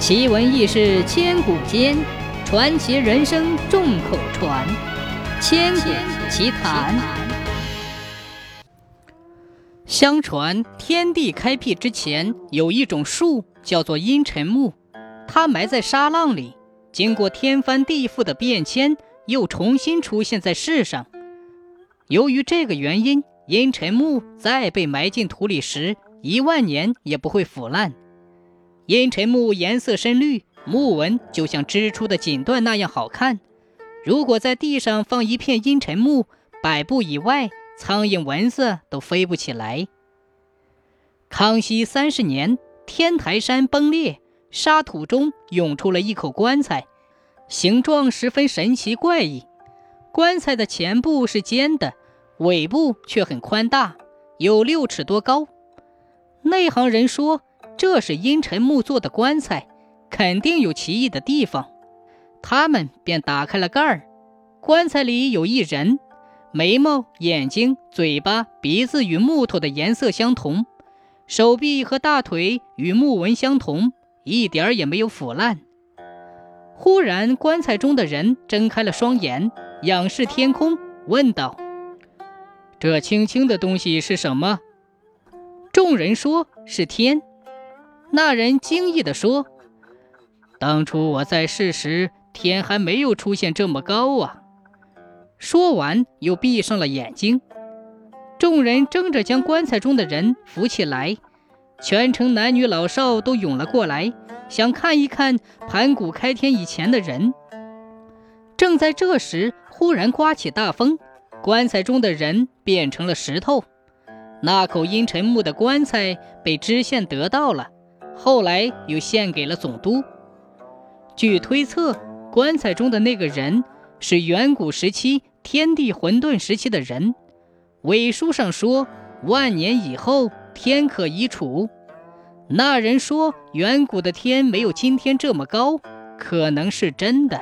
奇闻异事千古间，传奇人生众口传。千古奇谈。相传天地开辟之前，有一种树叫做阴沉木，它埋在沙浪里，经过天翻地覆的变迁，又重新出现在世上。由于这个原因，阴沉木再被埋进土里时，一万年也不会腐烂。阴沉木颜色深绿，木纹就像织出的锦缎那样好看。如果在地上放一片阴沉木，百步以外，苍蝇蚊子都飞不起来。康熙三十年，天台山崩裂，沙土中涌出了一口棺材，形状十分神奇怪异。棺材的前部是尖的，尾部却很宽大，有六尺多高。内行人说。这是阴沉木做的棺材，肯定有奇异的地方。他们便打开了盖儿，棺材里有一人，眉毛、眼睛、嘴巴、鼻子与木头的颜色相同，手臂和大腿与木纹相同，一点儿也没有腐烂。忽然，棺材中的人睁开了双眼，仰视天空，问道：“这青青的东西是什么？”众人说是天。那人惊异地说：“当初我在世时，天还没有出现这么高啊！”说完，又闭上了眼睛。众人争着将棺材中的人扶起来，全城男女老少都涌了过来，想看一看盘古开天以前的人。正在这时，忽然刮起大风，棺材中的人变成了石头。那口阴沉木的棺材被知县得到了。后来又献给了总督。据推测，棺材中的那个人是远古时期天地混沌时期的人。伪书上说，万年以后天可移除。那人说，远古的天没有今天这么高，可能是真的。